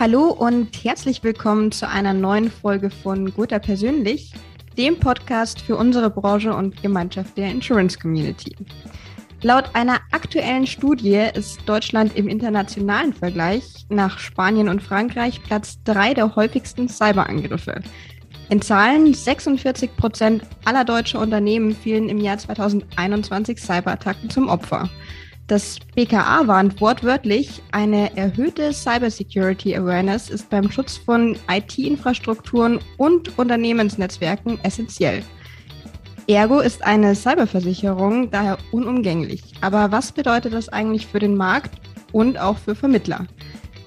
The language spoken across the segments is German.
Hallo und herzlich willkommen zu einer neuen Folge von Gotha Persönlich, dem Podcast für unsere Branche und Gemeinschaft der Insurance Community. Laut einer aktuellen Studie ist Deutschland im internationalen Vergleich nach Spanien und Frankreich Platz drei der häufigsten Cyberangriffe. In Zahlen 46 Prozent aller deutschen Unternehmen fielen im Jahr 2021 Cyberattacken zum Opfer. Das BKA warnt wortwörtlich, eine erhöhte Cybersecurity Awareness ist beim Schutz von IT-Infrastrukturen und Unternehmensnetzwerken essentiell. Ergo ist eine Cyberversicherung daher unumgänglich. Aber was bedeutet das eigentlich für den Markt und auch für Vermittler?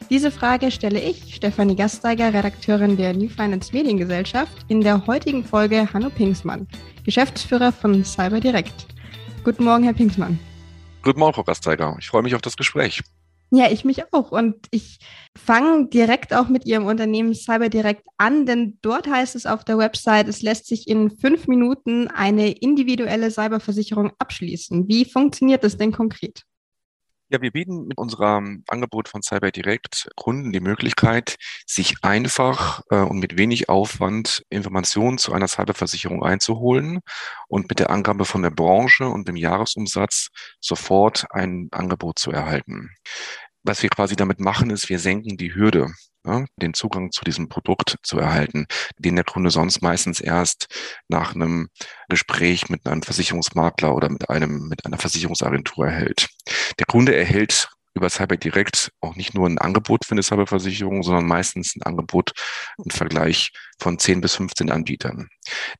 Diese Frage stelle ich, Stefanie Gasteiger, Redakteurin der New Finance Mediengesellschaft, in der heutigen Folge Hanno Pingsmann, Geschäftsführer von CyberDirect. Guten Morgen, Herr Pingsmann. Morgen, Frau Gasteiger. Ich freue mich auf das Gespräch. Ja, ich mich auch. Und ich fange direkt auch mit Ihrem Unternehmen CyberDirect an, denn dort heißt es auf der Website, es lässt sich in fünf Minuten eine individuelle Cyberversicherung abschließen. Wie funktioniert das denn konkret? Ja, wir bieten mit unserem Angebot von CyberDirect Kunden die Möglichkeit, sich einfach äh, und mit wenig Aufwand Informationen zu einer Cyberversicherung einzuholen und mit der Angabe von der Branche und dem Jahresumsatz sofort ein Angebot zu erhalten. Was wir quasi damit machen, ist, wir senken die Hürde ja, den Zugang zu diesem Produkt zu erhalten, den der Kunde sonst meistens erst nach einem Gespräch mit einem Versicherungsmakler oder mit einem, mit einer Versicherungsagentur erhält. Der Kunde erhält über Cyber Direct auch nicht nur ein Angebot für eine Cyberversicherung, sondern meistens ein Angebot im Vergleich von 10 bis 15 Anbietern.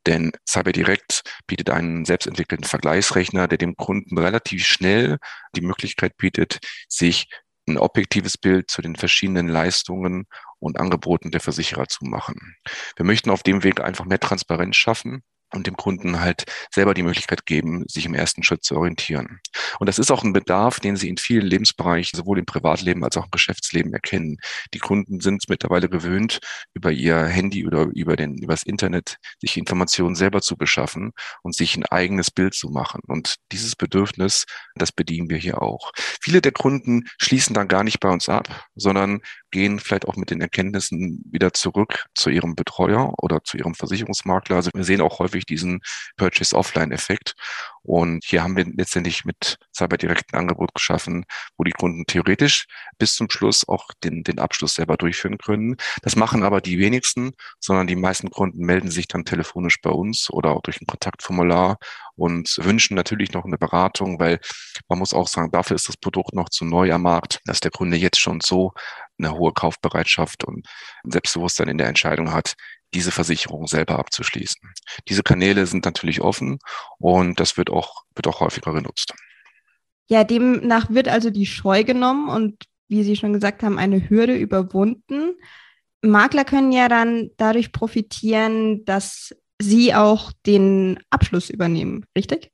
Denn Cyber Direct bietet einen selbstentwickelten Vergleichsrechner, der dem Kunden relativ schnell die Möglichkeit bietet, sich ein objektives Bild zu den verschiedenen Leistungen und Angeboten der Versicherer zu machen. Wir möchten auf dem Weg einfach mehr Transparenz schaffen und dem Kunden halt selber die Möglichkeit geben, sich im ersten Schritt zu orientieren. Und das ist auch ein Bedarf, den Sie in vielen Lebensbereichen, sowohl im Privatleben als auch im Geschäftsleben erkennen. Die Kunden sind mittlerweile gewöhnt, über ihr Handy oder über den, über das Internet sich Informationen selber zu beschaffen und sich ein eigenes Bild zu machen. Und dieses Bedürfnis, das bedienen wir hier auch. Viele der Kunden schließen dann gar nicht bei uns ab, sondern gehen vielleicht auch mit den Erkenntnissen wieder zurück zu ihrem Betreuer oder zu ihrem Versicherungsmakler. Also wir sehen auch häufig diesen Purchase-Offline-Effekt. Und hier haben wir letztendlich mit Cyberdirect ein Angebot geschaffen, wo die Kunden theoretisch bis zum Schluss auch den, den Abschluss selber durchführen können. Das machen aber die wenigsten, sondern die meisten Kunden melden sich dann telefonisch bei uns oder auch durch ein Kontaktformular und wünschen natürlich noch eine Beratung, weil man muss auch sagen, dafür ist das Produkt noch zu neu am Markt, dass der Kunde jetzt schon so eine hohe Kaufbereitschaft und Selbstbewusstsein in der Entscheidung hat, diese Versicherung selber abzuschließen. Diese Kanäle sind natürlich offen und das wird auch, wird auch häufiger genutzt. Ja, demnach wird also die Scheu genommen und wie Sie schon gesagt haben, eine Hürde überwunden. Makler können ja dann dadurch profitieren, dass sie auch den Abschluss übernehmen, richtig?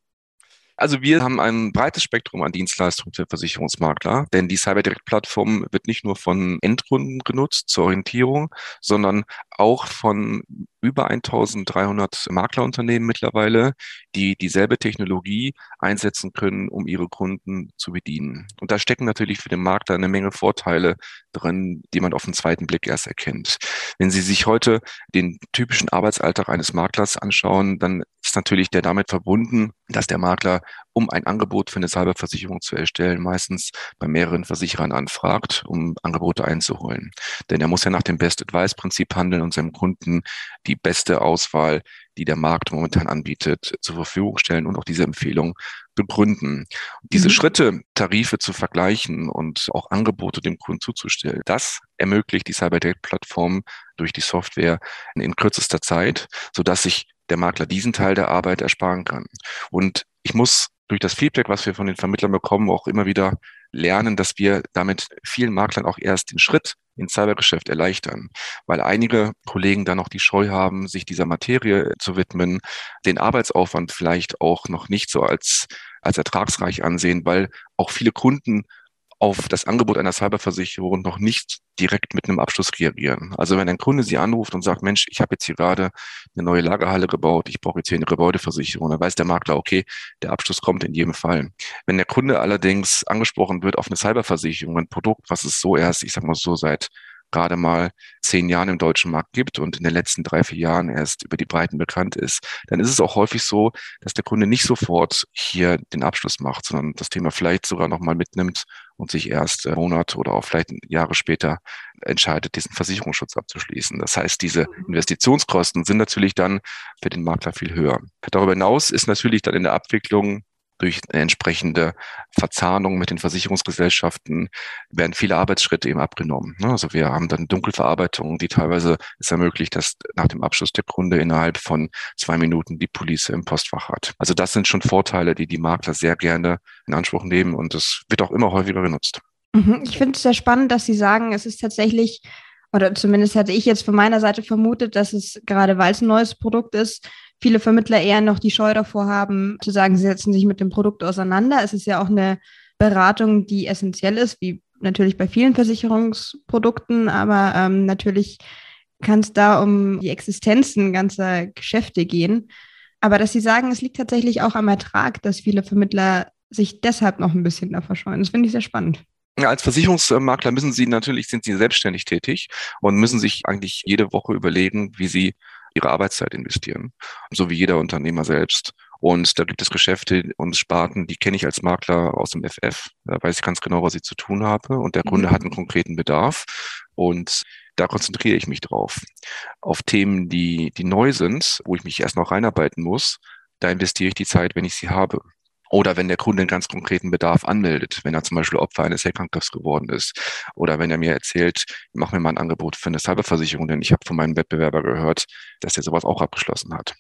Also wir haben ein breites Spektrum an Dienstleistungen für Versicherungsmakler, denn die CyberDirect-Plattform wird nicht nur von Endkunden genutzt zur Orientierung, sondern auch von über 1300 Maklerunternehmen mittlerweile, die dieselbe Technologie einsetzen können, um ihre Kunden zu bedienen. Und da stecken natürlich für den Makler eine Menge Vorteile drin, die man auf den zweiten Blick erst erkennt. Wenn Sie sich heute den typischen Arbeitsalltag eines Maklers anschauen, dann natürlich der damit verbunden, dass der Makler, um ein Angebot für eine Cyberversicherung zu erstellen, meistens bei mehreren Versicherern anfragt, um Angebote einzuholen. Denn er muss ja nach dem Best Advice Prinzip handeln und seinem Kunden die beste Auswahl, die der Markt momentan anbietet, zur Verfügung stellen und auch diese Empfehlung begründen. Diese mhm. Schritte, Tarife zu vergleichen und auch Angebote dem Kunden zuzustellen, das ermöglicht die CyberDate-Plattform durch die Software in kürzester Zeit, sodass sich der Makler diesen Teil der Arbeit ersparen kann. Und ich muss durch das Feedback, was wir von den Vermittlern bekommen, auch immer wieder lernen, dass wir damit vielen Maklern auch erst den Schritt ins Cybergeschäft erleichtern, weil einige Kollegen da noch die Scheu haben, sich dieser Materie zu widmen, den Arbeitsaufwand vielleicht auch noch nicht so als, als ertragsreich ansehen, weil auch viele Kunden auf das Angebot einer Cyberversicherung noch nicht direkt mit einem Abschluss reagieren. Also wenn ein Kunde Sie anruft und sagt, Mensch, ich habe jetzt hier gerade eine neue Lagerhalle gebaut, ich brauche jetzt hier eine Gebäudeversicherung, dann weiß der Makler, okay, der Abschluss kommt in jedem Fall. Wenn der Kunde allerdings angesprochen wird auf eine Cyberversicherung, ein Produkt, was es so erst, ich sag mal so, seit gerade mal zehn Jahren im deutschen Markt gibt und in den letzten drei, vier Jahren erst über die Breiten bekannt ist, dann ist es auch häufig so, dass der Kunde nicht sofort hier den Abschluss macht, sondern das Thema vielleicht sogar nochmal mitnimmt und sich erst äh, Monate oder auch vielleicht Jahre später entscheidet, diesen Versicherungsschutz abzuschließen. Das heißt, diese mhm. Investitionskosten sind natürlich dann für den Makler viel höher. Darüber hinaus ist natürlich dann in der Abwicklung durch eine entsprechende Verzahnung mit den Versicherungsgesellschaften werden viele Arbeitsschritte eben abgenommen. Ne? Also wir haben dann Dunkelverarbeitung, die teilweise es ermöglicht, dass nach dem Abschluss der Kunde innerhalb von zwei Minuten die Police im Postfach hat. Also das sind schon Vorteile, die die Makler sehr gerne in Anspruch nehmen und das wird auch immer häufiger genutzt. Mhm. Ich finde es sehr spannend, dass Sie sagen, es ist tatsächlich oder zumindest hätte ich jetzt von meiner Seite vermutet, dass es gerade weil es ein neues Produkt ist, viele Vermittler eher noch die Scheu davor haben, zu sagen, sie setzen sich mit dem Produkt auseinander. Es ist ja auch eine Beratung, die essentiell ist, wie natürlich bei vielen Versicherungsprodukten, aber ähm, natürlich kann es da um die Existenzen ganzer Geschäfte gehen. Aber dass Sie sagen, es liegt tatsächlich auch am Ertrag, dass viele Vermittler sich deshalb noch ein bisschen da verscheuen. Das finde ich sehr spannend. Als Versicherungsmakler müssen Sie natürlich, sind Sie selbstständig tätig und müssen sich eigentlich jede Woche überlegen, wie Sie ihre Arbeitszeit investieren, so wie jeder Unternehmer selbst. Und da gibt es Geschäfte und Sparten, die kenne ich als Makler aus dem FF. Da weiß ich ganz genau, was ich zu tun habe. Und der Kunde mhm. hat einen konkreten Bedarf. Und da konzentriere ich mich drauf. Auf Themen, die, die neu sind, wo ich mich erst noch reinarbeiten muss, da investiere ich die Zeit, wenn ich sie habe. Oder wenn der Kunde einen ganz konkreten Bedarf anmeldet, wenn er zum Beispiel Opfer eines Hackangriffs geworden ist. Oder wenn er mir erzählt, mach mir mal ein Angebot für eine Cyberversicherung, denn ich habe von meinem Wettbewerber gehört, dass er sowas auch abgeschlossen hat.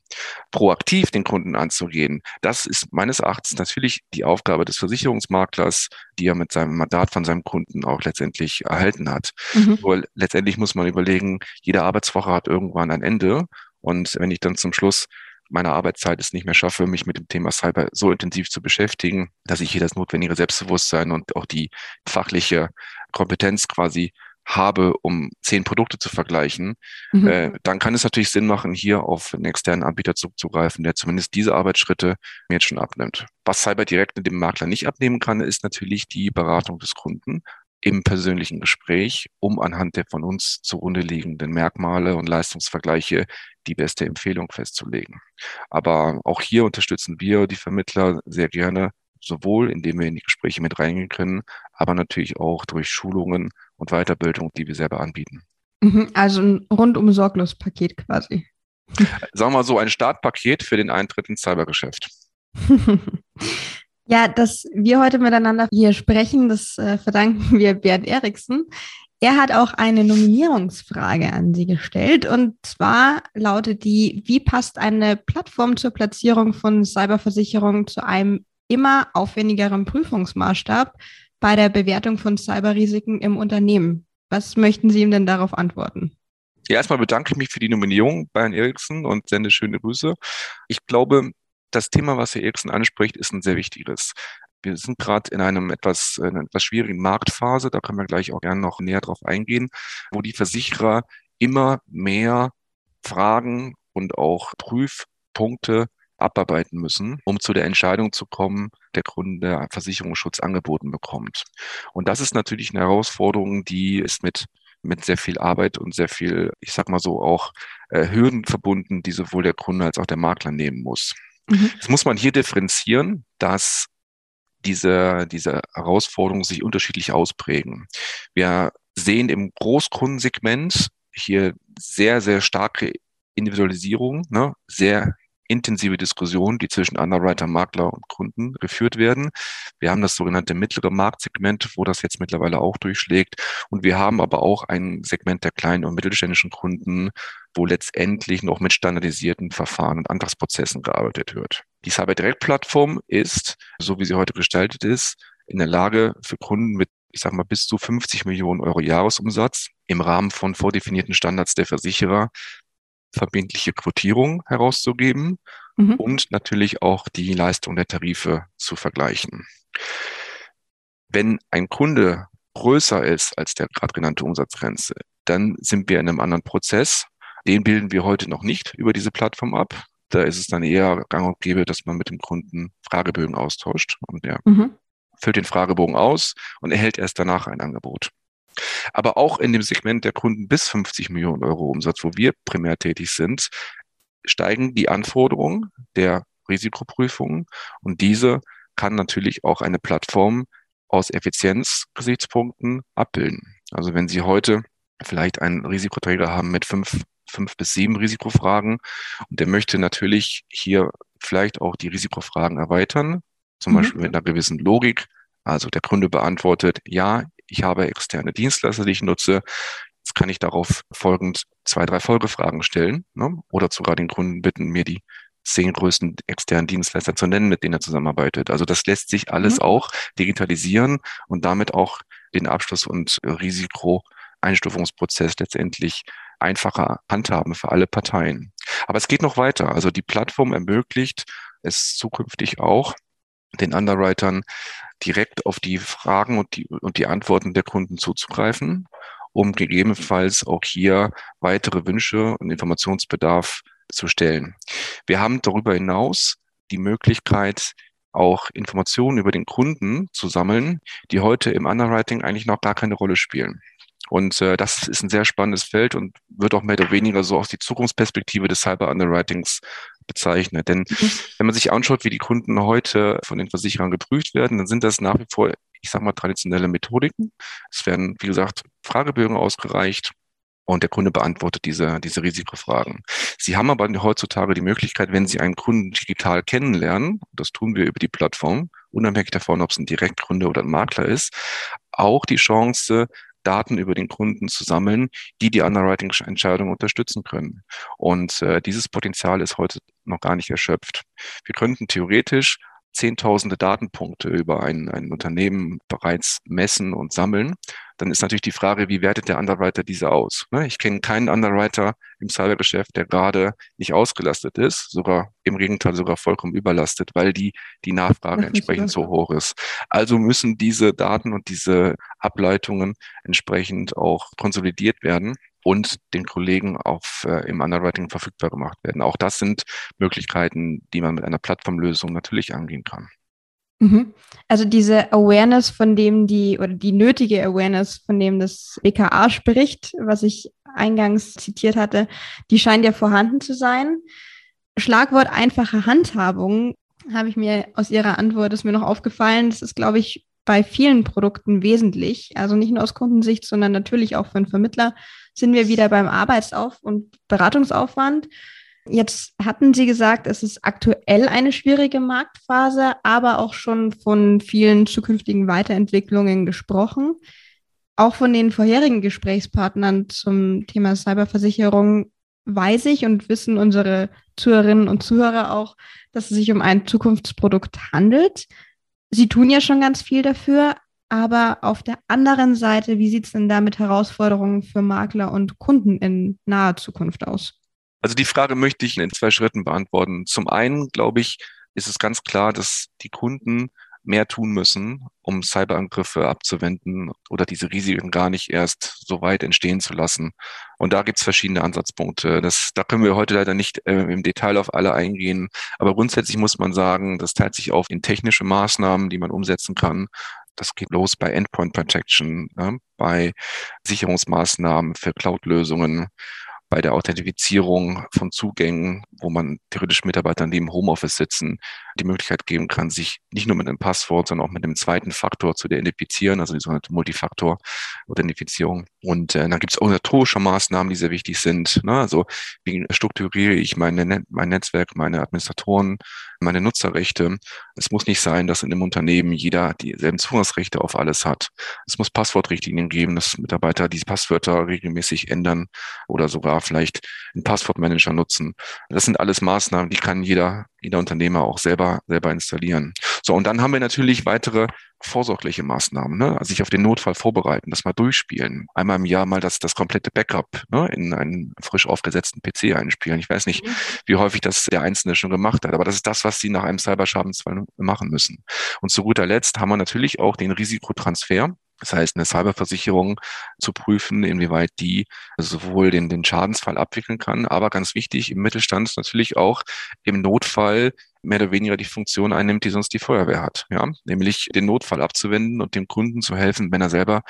Proaktiv den Kunden anzugehen, das ist meines Erachtens natürlich die Aufgabe des Versicherungsmaklers, die er mit seinem Mandat von seinem Kunden auch letztendlich erhalten hat. Mhm. Nur letztendlich muss man überlegen, jede Arbeitswoche hat irgendwann ein Ende. Und wenn ich dann zum Schluss meiner Arbeitszeit es nicht mehr schaffe, mich mit dem Thema Cyber so intensiv zu beschäftigen, dass ich hier das notwendige Selbstbewusstsein und auch die fachliche Kompetenz quasi habe, um zehn Produkte zu vergleichen, mhm. äh, dann kann es natürlich Sinn machen, hier auf einen externen Anbieter zuzugreifen, der zumindest diese Arbeitsschritte mir jetzt schon abnimmt. Was Cyber direkt mit dem Makler nicht abnehmen kann, ist natürlich die Beratung des Kunden im persönlichen Gespräch, um anhand der von uns zugrunde liegenden Merkmale und Leistungsvergleiche die beste Empfehlung festzulegen. Aber auch hier unterstützen wir die Vermittler sehr gerne, sowohl indem wir in die Gespräche mit reingehen können, aber natürlich auch durch Schulungen und Weiterbildung, die wir selber anbieten. Mhm, also ein rundum sorglos Paket quasi. Sagen wir mal so, ein Startpaket für den Eintritt ins Cybergeschäft. Ja, dass wir heute miteinander hier sprechen, das äh, verdanken wir Bernd Eriksen. Er hat auch eine Nominierungsfrage an Sie gestellt und zwar lautet die, wie passt eine Plattform zur Platzierung von Cyberversicherungen zu einem immer aufwendigeren Prüfungsmaßstab bei der Bewertung von Cyberrisiken im Unternehmen? Was möchten Sie ihm denn darauf antworten? Ja, erstmal bedanke ich mich für die Nominierung bei Herrn Eriksen und sende schöne Grüße. Ich glaube, das Thema, was Herr Eriksen anspricht, ist ein sehr wichtiges. Wir sind gerade in einem etwas, in einer etwas schwierigen Marktphase, da können wir gleich auch gerne noch näher drauf eingehen, wo die Versicherer immer mehr Fragen und auch Prüfpunkte abarbeiten müssen, um zu der Entscheidung zu kommen, der Kunde Versicherungsschutz angeboten bekommt. Und das ist natürlich eine Herausforderung, die ist mit mit sehr viel Arbeit und sehr viel, ich sag mal so, auch äh, Hürden verbunden, die sowohl der Kunde als auch der Makler nehmen muss. Mhm. Jetzt muss man hier differenzieren, dass diese, diese Herausforderungen sich unterschiedlich ausprägen. Wir sehen im Großkundensegment hier sehr, sehr starke Individualisierung, ne? sehr intensive Diskussionen, die zwischen Underwriter, Makler und Kunden geführt werden. Wir haben das sogenannte mittlere Marktsegment, wo das jetzt mittlerweile auch durchschlägt. Und wir haben aber auch ein Segment der kleinen und mittelständischen Kunden, wo letztendlich noch mit standardisierten Verfahren und Antragsprozessen gearbeitet wird. Die Cyber Direct Plattform ist, so wie sie heute gestaltet ist, in der Lage für Kunden mit ich sage mal, bis zu 50 Millionen Euro Jahresumsatz im Rahmen von vordefinierten Standards der Versicherer verbindliche Quotierung herauszugeben mhm. und natürlich auch die Leistung der Tarife zu vergleichen. Wenn ein Kunde größer ist als der gerade genannte Umsatzgrenze, dann sind wir in einem anderen Prozess. Den bilden wir heute noch nicht über diese Plattform ab. Da ist es dann eher gang und gäbe, dass man mit dem Kunden Fragebögen austauscht und der mhm. füllt den Fragebogen aus und erhält erst danach ein Angebot. Aber auch in dem Segment der Kunden bis 50 Millionen Euro Umsatz, wo wir primär tätig sind, steigen die Anforderungen der Risikoprüfungen und diese kann natürlich auch eine Plattform aus Effizienzgesichtspunkten abbilden. Also wenn Sie heute vielleicht einen Risikoträger haben mit fünf, fünf bis sieben Risikofragen und der möchte natürlich hier vielleicht auch die Risikofragen erweitern, zum mhm. Beispiel mit einer gewissen Logik. Also der Kunde beantwortet, ja, ich habe externe Dienstleister, die ich nutze. Jetzt kann ich darauf folgend zwei, drei Folgefragen stellen ne? oder sogar den Kunden bitten, mir die zehn größten externen Dienstleister zu nennen, mit denen er zusammenarbeitet. Also das lässt sich alles mhm. auch digitalisieren und damit auch den Abschluss- und Risikoeinstufungsprozess letztendlich einfacher handhaben für alle Parteien. Aber es geht noch weiter. Also die Plattform ermöglicht es zukünftig auch, den Underwritern direkt auf die Fragen und die, und die Antworten der Kunden zuzugreifen, um gegebenenfalls auch hier weitere Wünsche und Informationsbedarf zu stellen. Wir haben darüber hinaus die Möglichkeit, auch Informationen über den Kunden zu sammeln, die heute im Underwriting eigentlich noch gar keine Rolle spielen. Und äh, das ist ein sehr spannendes Feld und wird auch mehr oder weniger so aus die Zukunftsperspektive des Cyber Underwritings bezeichnet. Denn mhm. wenn man sich anschaut, wie die Kunden heute von den Versicherern geprüft werden, dann sind das nach wie vor, ich sage mal, traditionelle Methodiken. Es werden, wie gesagt, Fragebögen ausgereicht und der Kunde beantwortet diese, diese Risikofragen. Sie haben aber heutzutage die Möglichkeit, wenn Sie einen Kunden digital kennenlernen, das tun wir über die Plattform, unabhängig davon, ob es ein Direktkunde oder ein Makler ist, auch die Chance, Daten über den Kunden zu sammeln, die die Underwriting-Entscheidung unterstützen können. Und äh, dieses Potenzial ist heute noch gar nicht erschöpft. Wir könnten theoretisch zehntausende Datenpunkte über ein, ein Unternehmen bereits messen und sammeln, dann ist natürlich die Frage, wie wertet der Underwriter diese aus? Ne, ich kenne keinen Underwriter im Cybergeschäft, der gerade nicht ausgelastet ist, sogar im Gegenteil sogar vollkommen überlastet, weil die, die Nachfrage entsprechend so hoch ist. Also müssen diese Daten und diese Ableitungen entsprechend auch konsolidiert werden und den Kollegen auf, äh, im Underwriting verfügbar gemacht werden. Auch das sind Möglichkeiten, die man mit einer Plattformlösung natürlich angehen kann. Mhm. Also diese Awareness, von dem die, oder die nötige Awareness, von dem das BKA spricht, was ich eingangs zitiert hatte, die scheint ja vorhanden zu sein. Schlagwort einfache Handhabung habe ich mir aus Ihrer Antwort, ist mir noch aufgefallen, das ist, glaube ich, bei vielen Produkten wesentlich. Also nicht nur aus Kundensicht, sondern natürlich auch für einen Vermittler sind wir wieder beim Arbeitsauf- und Beratungsaufwand. Jetzt hatten Sie gesagt, es ist aktuell eine schwierige Marktphase, aber auch schon von vielen zukünftigen Weiterentwicklungen gesprochen. Auch von den vorherigen Gesprächspartnern zum Thema Cyberversicherung weiß ich und wissen unsere Zuhörerinnen und Zuhörer auch, dass es sich um ein Zukunftsprodukt handelt. Sie tun ja schon ganz viel dafür, aber auf der anderen Seite, wie sieht es denn da mit Herausforderungen für Makler und Kunden in naher Zukunft aus? Also die Frage möchte ich in zwei Schritten beantworten. Zum einen, glaube ich, ist es ganz klar, dass die Kunden mehr tun müssen, um Cyberangriffe abzuwenden oder diese Risiken gar nicht erst so weit entstehen zu lassen. Und da gibt es verschiedene Ansatzpunkte. Das, da können wir heute leider nicht äh, im Detail auf alle eingehen. Aber grundsätzlich muss man sagen, das teilt sich auf in technische Maßnahmen, die man umsetzen kann. Das geht los bei Endpoint Protection, äh, bei Sicherungsmaßnahmen für Cloud-Lösungen bei der Authentifizierung von Zugängen, wo man theoretisch Mitarbeitern, die im Homeoffice sitzen, die Möglichkeit geben kann, sich nicht nur mit einem Passwort, sondern auch mit einem zweiten Faktor zu identifizieren, also die sogenannte Multifaktor-Authentifizierung. Und äh, dann gibt es organisatorische Maßnahmen, die sehr wichtig sind. Ne? Also wie strukturiere ich meine, mein Netzwerk, meine Administratoren, meine Nutzerrechte. Es muss nicht sein, dass in einem Unternehmen jeder dieselben Zugangsrechte auf alles hat. Es muss Passwortrichtlinien geben, dass Mitarbeiter diese Passwörter regelmäßig ändern oder sogar vielleicht einen Passwortmanager nutzen. Das sind alles Maßnahmen, die kann jeder, jeder Unternehmer auch selber, selber installieren. So, und dann haben wir natürlich weitere vorsorgliche Maßnahmen, ne? also sich auf den Notfall vorbereiten, das mal durchspielen. Einmal im Jahr mal das, das komplette Backup ne? in einen frisch aufgesetzten PC einspielen. Ich weiß nicht, mhm. wie häufig das der Einzelne schon gemacht hat, aber das ist das, was Sie nach einem Cyberschadensfall machen müssen. Und zu guter Letzt haben wir natürlich auch den Risikotransfer Das heißt, eine Cyberversicherung zu prüfen, inwieweit die sowohl den, den Schadensfall abwickeln kann, aber ganz wichtig, im Mittelstand natürlich auch im Notfall mehr oder weniger die Funktion einnimmt, die sonst die Feuerwehr hat. Ja, nämlich den Notfall abzuwenden und dem Kunden zu helfen, wenn er selber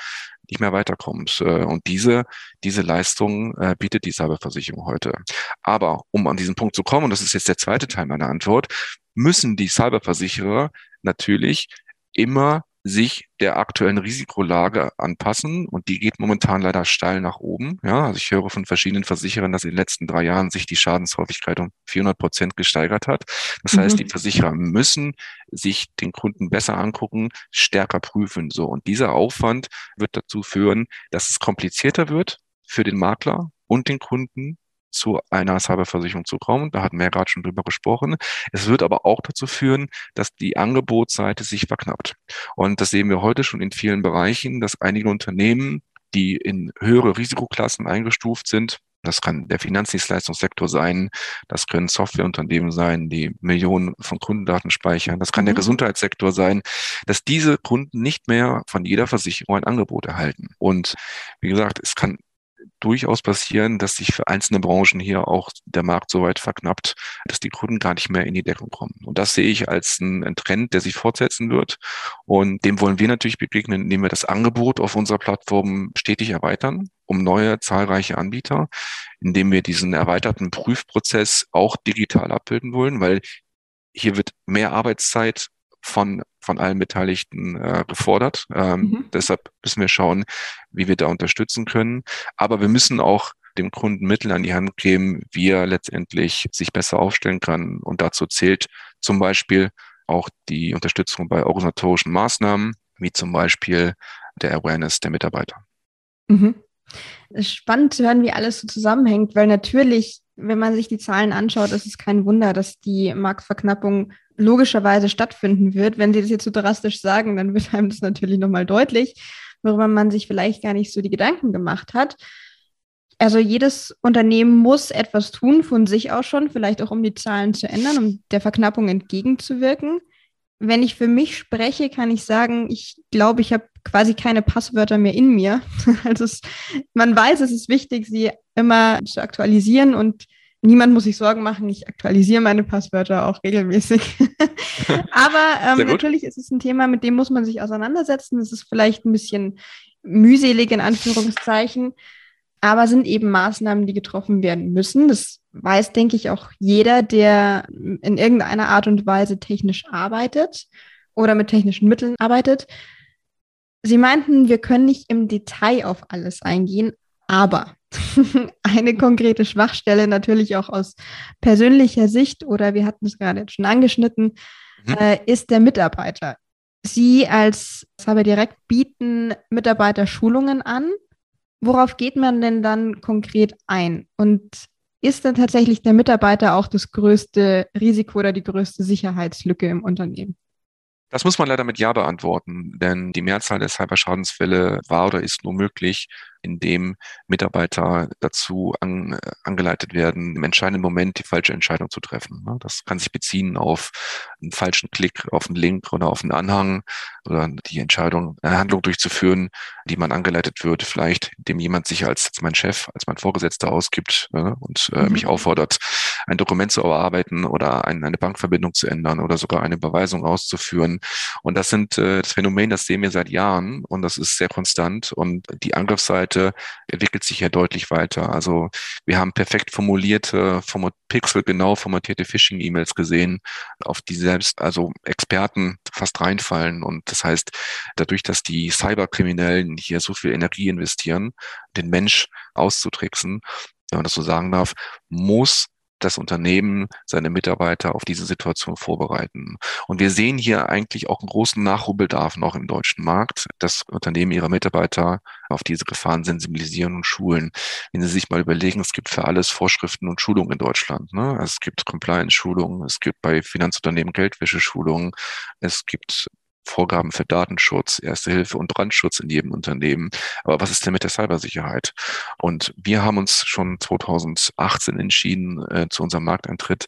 nicht mehr weiterkommt. Äh, und diese, diese Leistung äh, bietet die Cyberversicherung heute. Aber um an diesen Punkt zu kommen, und das ist jetzt der zweite Teil meiner Antwort, müssen die Cyberversicherer natürlich immer sich der aktuellen Risikolage anpassen und die geht momentan leider steil nach oben. Ja, also ich höre von verschiedenen Versicherern, dass in den letzten drei Jahren sich die Schadenshäufigkeit um 400 Prozent gesteigert hat. Das mhm. heißt, die Versicherer müssen sich den Kunden besser angucken, stärker prüfen. So und dieser Aufwand wird dazu führen, dass es komplizierter wird für den Makler und den Kunden zu einer Cyberversicherung zu kommen. Da hatten wir ja gerade schon drüber gesprochen. Es wird aber auch dazu führen, dass die Angebotsseite sich verknappt. Und das sehen wir heute schon in vielen Bereichen, dass einige Unternehmen, die in höhere Risikoklassen eingestuft sind, das kann der Finanzdienstleistungssektor sein, das können Softwareunternehmen sein, die Millionen von Kundendaten speichern, das kann mhm. der Gesundheitssektor sein, dass diese Kunden nicht mehr von jeder Versicherung ein Angebot erhalten. Und wie gesagt, es kann durchaus passieren, dass sich für einzelne Branchen hier auch der Markt so weit verknappt, dass die Kunden gar nicht mehr in die Deckung kommen. Und das sehe ich als einen Trend, der sich fortsetzen wird. Und dem wollen wir natürlich begegnen, indem wir das Angebot auf unserer Plattform stetig erweitern um neue zahlreiche Anbieter, indem wir diesen erweiterten Prüfprozess auch digital abbilden wollen, weil hier wird mehr Arbeitszeit von, von allen Beteiligten äh, gefordert. Ähm, mhm. Deshalb müssen wir schauen, wie wir da unterstützen können. Aber wir müssen auch dem Kunden Mittel an die Hand geben, wie er letztendlich sich besser aufstellen kann. Und dazu zählt zum Beispiel auch die Unterstützung bei organisatorischen Maßnahmen, wie zum Beispiel der Awareness der Mitarbeiter. Mhm. Spannend zu hören, wie alles so zusammenhängt, weil natürlich, wenn man sich die Zahlen anschaut, ist es kein Wunder, dass die Marktverknappung logischerweise stattfinden wird. Wenn Sie das jetzt so drastisch sagen, dann wird einem das natürlich nochmal deutlich, worüber man sich vielleicht gar nicht so die Gedanken gemacht hat. Also jedes Unternehmen muss etwas tun von sich aus schon, vielleicht auch um die Zahlen zu ändern, um der Verknappung entgegenzuwirken. Wenn ich für mich spreche, kann ich sagen, ich glaube, ich habe quasi keine Passwörter mehr in mir. Also es, man weiß, es ist wichtig, sie immer zu aktualisieren und niemand muss sich Sorgen machen, ich aktualisiere meine Passwörter auch regelmäßig. Aber ähm, natürlich ist es ein Thema, mit dem muss man sich auseinandersetzen. Es ist vielleicht ein bisschen mühselig in Anführungszeichen, aber sind eben Maßnahmen, die getroffen werden müssen. Das weiß, denke ich, auch jeder, der in irgendeiner Art und Weise technisch arbeitet oder mit technischen Mitteln arbeitet. Sie meinten, wir können nicht im Detail auf alles eingehen, aber eine konkrete Schwachstelle natürlich auch aus persönlicher Sicht oder wir hatten es gerade schon angeschnitten, mhm. äh, ist der Mitarbeiter. Sie als Cyber Direct bieten Mitarbeiter Schulungen an. Worauf geht man denn dann konkret ein? Und ist dann tatsächlich der Mitarbeiter auch das größte Risiko oder die größte Sicherheitslücke im Unternehmen? Das muss man leider mit Ja beantworten, denn die Mehrzahl der Cyberschadensfälle war oder ist nur möglich, in dem Mitarbeiter dazu an, äh, angeleitet werden, im entscheidenden Moment die falsche Entscheidung zu treffen. Ne? Das kann sich beziehen auf einen falschen Klick, auf einen Link oder auf einen Anhang oder die Entscheidung, eine Handlung durchzuführen, die man angeleitet wird, vielleicht indem jemand sich als, als mein Chef, als mein Vorgesetzter ausgibt ne? und äh, mhm. mich auffordert, ein Dokument zu erarbeiten oder ein, eine Bankverbindung zu ändern oder sogar eine Überweisung auszuführen. Und das sind äh, das Phänomen, das sehen wir seit Jahren und das ist sehr konstant und die Angriffsseite Seite entwickelt sich ja deutlich weiter. Also wir haben perfekt formulierte, format pixelgenau formatierte Phishing-E-Mails gesehen, auf die selbst also Experten fast reinfallen. Und das heißt, dadurch, dass die Cyberkriminellen hier so viel Energie investieren, den Mensch auszutricksen, wenn man das so sagen darf, muss das Unternehmen seine Mitarbeiter auf diese Situation vorbereiten. Und wir sehen hier eigentlich auch einen großen Nachholbedarf noch im deutschen Markt, dass Unternehmen ihre Mitarbeiter auf diese Gefahren sensibilisieren und schulen. Wenn Sie sich mal überlegen, es gibt für alles Vorschriften und Schulungen in Deutschland. Ne? Es gibt Compliance-Schulungen, es gibt bei Finanzunternehmen Geldwäsche-Schulungen, es gibt Vorgaben für Datenschutz, Erste Hilfe und Brandschutz in jedem Unternehmen. Aber was ist denn mit der Cybersicherheit? Und wir haben uns schon 2018 entschieden, äh, zu unserem Markteintritt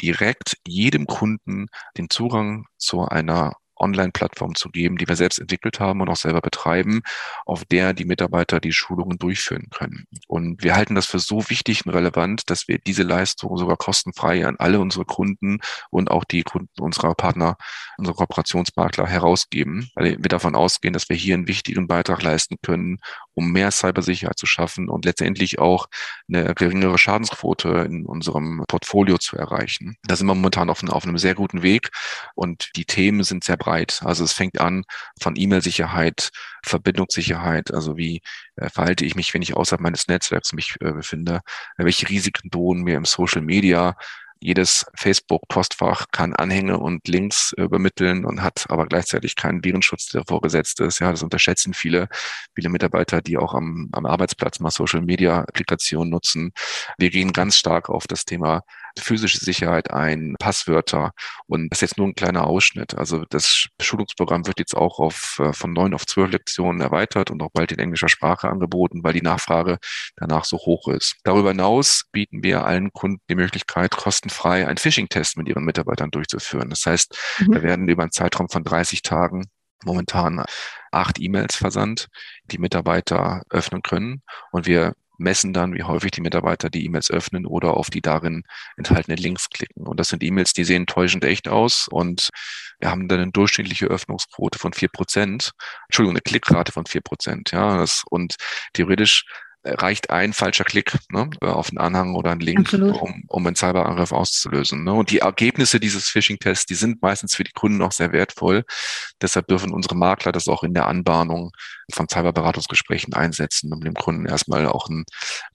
direkt jedem Kunden den Zugang zu einer Online-Plattform zu geben, die wir selbst entwickelt haben und auch selber betreiben, auf der die Mitarbeiter die Schulungen durchführen können. Und wir halten das für so wichtig und relevant, dass wir diese Leistung sogar kostenfrei an alle unsere Kunden und auch die Kunden unserer Partner, unserer Kooperationsmakler herausgeben, weil wir davon ausgehen, dass wir hier einen wichtigen Beitrag leisten können, um mehr Cybersicherheit zu schaffen und letztendlich auch eine geringere Schadensquote in unserem Portfolio zu erreichen. Da sind wir momentan auf, auf einem sehr guten Weg und die Themen sind sehr breit. Also es fängt an von E-Mail-Sicherheit, Verbindungssicherheit, also wie äh, verhalte ich mich, wenn ich außerhalb meines Netzwerks mich äh, befinde, welche Risiken drohen mir im Social Media, jedes Facebook-Postfach kann Anhänge und Links übermitteln und hat aber gleichzeitig keinen Virenschutz, der vorgesetzt ist. Ja, das unterschätzen viele, viele Mitarbeiter, die auch am, am Arbeitsplatz mal Social Media Applikationen nutzen. Wir gehen ganz stark auf das Thema physische Sicherheit ein, Passwörter und das ist jetzt nur ein kleiner Ausschnitt. Also das Schulungsprogramm wird jetzt auch auf, äh, von neun auf zwölf Lektionen erweitert und auch bald in englischer Sprache angeboten, weil die Nachfrage danach so hoch ist. Darüber hinaus bieten wir allen Kunden die Möglichkeit, kostenfrei einen Phishing-Test mit ihren Mitarbeitern durchzuführen. Das heißt, mhm. wir werden über einen Zeitraum von 30 Tagen momentan acht E-Mails versandt, die Mitarbeiter öffnen können. Und wir messen dann, wie häufig die Mitarbeiter die E-Mails öffnen oder auf die darin enthaltenen Links klicken. Und das sind E-Mails, die sehen täuschend echt aus und wir haben dann eine durchschnittliche Öffnungsquote von vier Prozent, Entschuldigung, eine Klickrate von vier Prozent. Ja, das, und theoretisch reicht ein falscher Klick ne, auf einen Anhang oder einen Link, um, um einen Cyberangriff auszulösen. Ne? Und die Ergebnisse dieses Phishing-Tests, die sind meistens für die Kunden auch sehr wertvoll. Deshalb dürfen unsere Makler das auch in der Anbahnung von Cyberberatungsgesprächen einsetzen, um dem Kunden erstmal auch ein,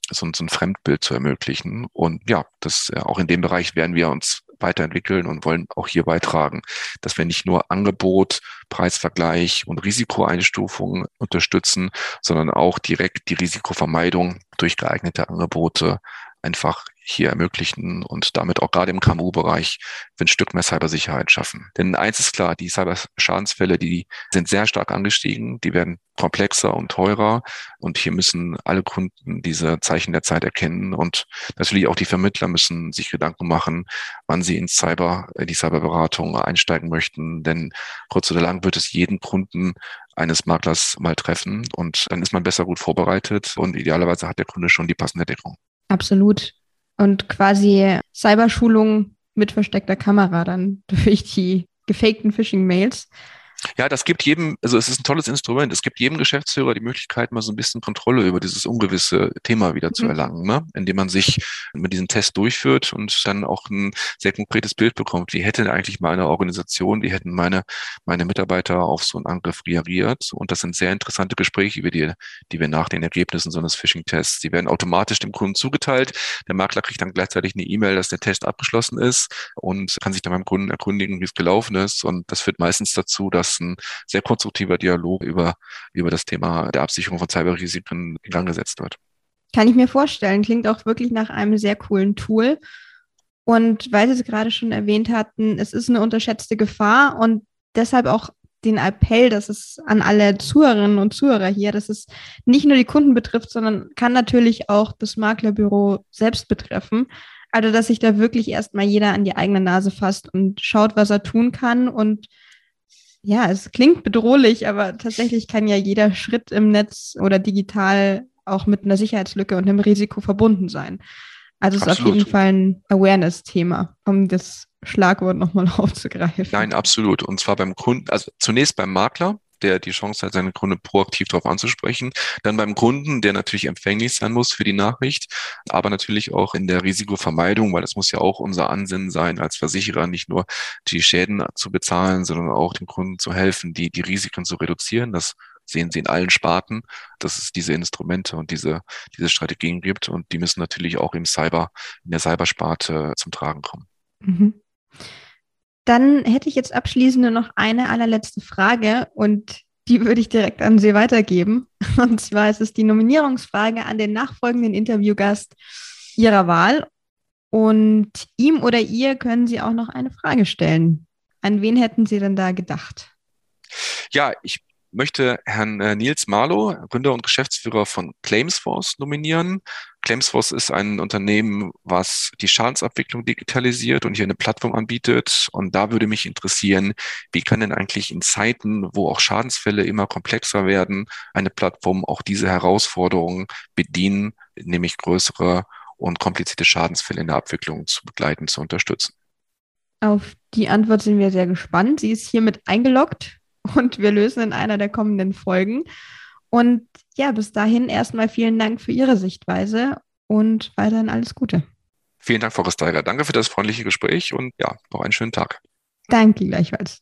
so, so ein Fremdbild zu ermöglichen. Und ja, das auch in dem Bereich werden wir uns weiterentwickeln und wollen auch hier beitragen, dass wir nicht nur Angebot, Preisvergleich und Risikoeinstufung unterstützen, sondern auch direkt die Risikovermeidung durch geeignete Angebote einfach hier ermöglichen und damit auch gerade im KMU-Bereich ein Stück mehr Cybersicherheit schaffen. Denn eins ist klar, die Cyberschadensfälle, die sind sehr stark angestiegen, die werden komplexer und teurer und hier müssen alle Kunden diese Zeichen der Zeit erkennen und natürlich auch die Vermittler müssen sich Gedanken machen, wann sie ins Cyber, in die Cyberberatung einsteigen möchten, denn kurz oder lang wird es jeden Kunden eines Maklers mal treffen und dann ist man besser gut vorbereitet und idealerweise hat der Kunde schon die passende Deckung. Absolut. Und quasi Cyberschulung mit versteckter Kamera dann durch die gefakten Phishing-Mails. Ja, das gibt jedem, also es ist ein tolles Instrument. Es gibt jedem Geschäftsführer die Möglichkeit, mal so ein bisschen Kontrolle über dieses ungewisse Thema wieder mhm. zu erlangen, ne? indem man sich mit diesem Test durchführt und dann auch ein sehr konkretes Bild bekommt. Wie hätte eigentlich meine Organisation, wie hätten meine, meine Mitarbeiter auf so einen Angriff reagiert? Und das sind sehr interessante Gespräche, die, wir, die wir nach den Ergebnissen so eines Phishing-Tests, die werden automatisch dem Kunden zugeteilt. Der Makler kriegt dann gleichzeitig eine E-Mail, dass der Test abgeschlossen ist und kann sich dann beim Kunden erkundigen, wie es gelaufen ist. Und das führt meistens dazu, dass dass ein sehr konstruktiver Dialog über, über das Thema der Absicherung von Cyberrisiken in Gang gesetzt wird. Kann ich mir vorstellen. Klingt auch wirklich nach einem sehr coolen Tool. Und weil Sie es gerade schon erwähnt hatten, es ist eine unterschätzte Gefahr und deshalb auch den Appell, dass es an alle Zuhörerinnen und Zuhörer hier, dass es nicht nur die Kunden betrifft, sondern kann natürlich auch das Maklerbüro selbst betreffen. Also, dass sich da wirklich erstmal jeder an die eigene Nase fasst und schaut, was er tun kann und ja, es klingt bedrohlich, aber tatsächlich kann ja jeder Schritt im Netz oder digital auch mit einer Sicherheitslücke und einem Risiko verbunden sein. Also es ist auf jeden Fall ein Awareness-Thema, um das Schlagwort nochmal aufzugreifen. Nein, absolut. Und zwar beim Kunden, also zunächst beim Makler, der die Chance hat, seine Kunden proaktiv darauf anzusprechen. Dann beim Kunden, der natürlich empfänglich sein muss für die Nachricht, aber natürlich auch in der Risikovermeidung, weil es muss ja auch unser Ansinnen sein, als Versicherer nicht nur die Schäden zu bezahlen, sondern auch dem Kunden zu helfen, die, die Risiken zu reduzieren. Das sehen Sie in allen Sparten, dass es diese Instrumente und diese, diese Strategien gibt und die müssen natürlich auch im Cyber, in der Cybersparte zum Tragen kommen. Mhm. Dann hätte ich jetzt abschließend noch eine allerletzte Frage und die würde ich direkt an Sie weitergeben. Und zwar ist es die Nominierungsfrage an den nachfolgenden Interviewgast Ihrer Wahl. Und ihm oder ihr können Sie auch noch eine Frage stellen. An wen hätten Sie denn da gedacht? Ja, ich möchte Herrn äh, Nils Marlow, Gründer und Geschäftsführer von Claimsforce, nominieren. Claimsforce ist ein Unternehmen, was die Schadensabwicklung digitalisiert und hier eine Plattform anbietet. Und da würde mich interessieren, wie kann denn eigentlich in Zeiten, wo auch Schadensfälle immer komplexer werden, eine Plattform auch diese Herausforderungen bedienen, nämlich größere und komplizierte Schadensfälle in der Abwicklung zu begleiten, zu unterstützen? Auf die Antwort sind wir sehr gespannt. Sie ist hiermit eingeloggt und wir lösen in einer der kommenden Folgen. Und ja, bis dahin erstmal vielen Dank für Ihre Sichtweise und weiterhin alles Gute. Vielen Dank, Frau Resteiger. Danke für das freundliche Gespräch und ja, noch einen schönen Tag. Danke gleichfalls.